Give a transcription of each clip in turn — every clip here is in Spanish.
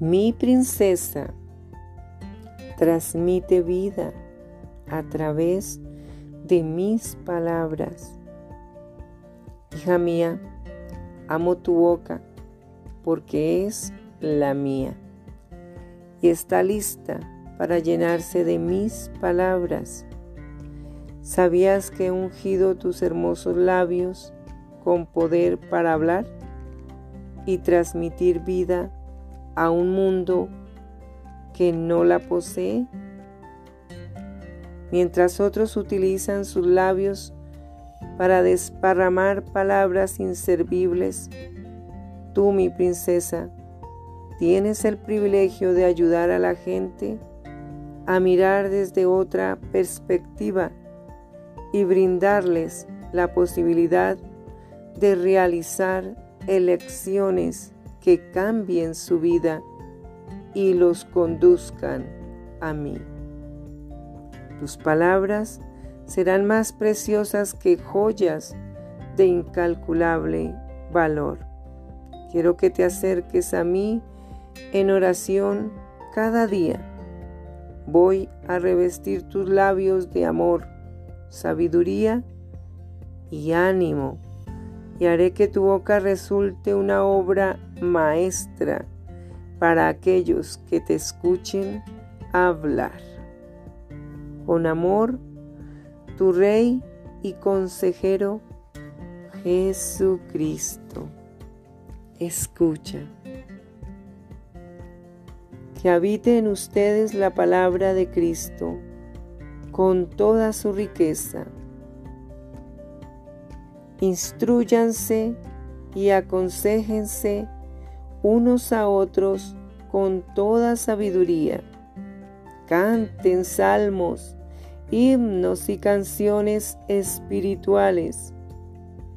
Mi princesa transmite vida a través de mis palabras. Hija mía, amo tu boca porque es la mía y está lista para llenarse de mis palabras. ¿Sabías que he ungido tus hermosos labios con poder para hablar y transmitir vida a un mundo que no la posee? Mientras otros utilizan sus labios para desparramar palabras inservibles, tú, mi princesa, tienes el privilegio de ayudar a la gente a mirar desde otra perspectiva y brindarles la posibilidad de realizar elecciones que cambien su vida y los conduzcan a mí. Tus palabras serán más preciosas que joyas de incalculable valor. Quiero que te acerques a mí en oración cada día. Voy a revestir tus labios de amor, sabiduría y ánimo, y haré que tu boca resulte una obra maestra para aquellos que te escuchen hablar. Con amor, tu Rey y consejero Jesucristo. Escucha que habite en ustedes la palabra de Cristo con toda su riqueza. Instruyanse y aconsejense unos a otros con toda sabiduría. Canten salmos, himnos y canciones espirituales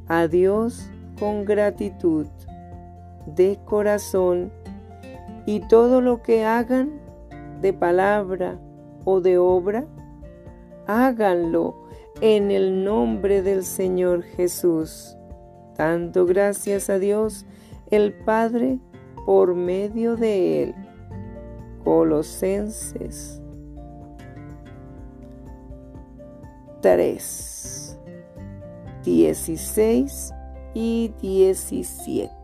a Dios con gratitud de corazón y todo lo que hagan de palabra o de obra, háganlo en el nombre del Señor Jesús, dando gracias a Dios el Padre por medio de él. Colosenses 3, 16 y 17.